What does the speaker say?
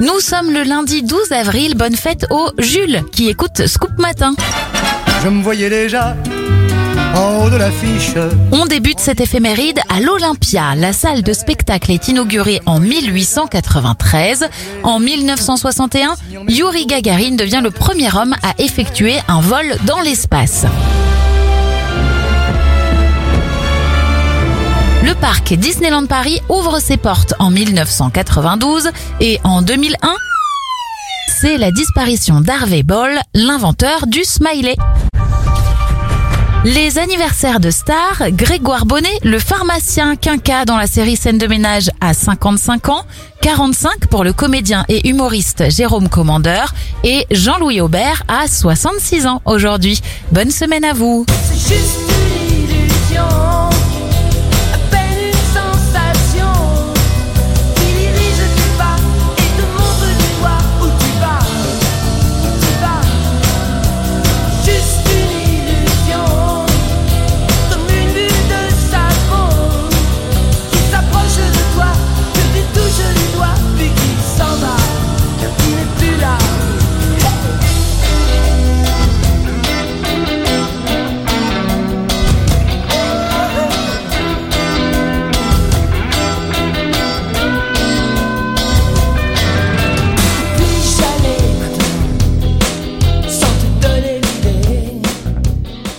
Nous sommes le lundi 12 avril, bonne fête au Jules qui écoute Scoop Matin. Je me voyais déjà en haut de l'affiche. On débute cette éphéméride à l'Olympia. La salle de spectacle est inaugurée en 1893. En 1961, Yuri Gagarin devient le premier homme à effectuer un vol dans l'espace. Le parc Disneyland Paris ouvre ses portes en 1992 et en 2001, c'est la disparition d'Harvey Ball, l'inventeur du smiley. Les anniversaires de stars, Grégoire Bonnet, le pharmacien quinca dans la série Scène de ménage à 55 ans, 45 pour le comédien et humoriste Jérôme Commandeur et Jean-Louis Aubert à 66 ans aujourd'hui. Bonne semaine à vous.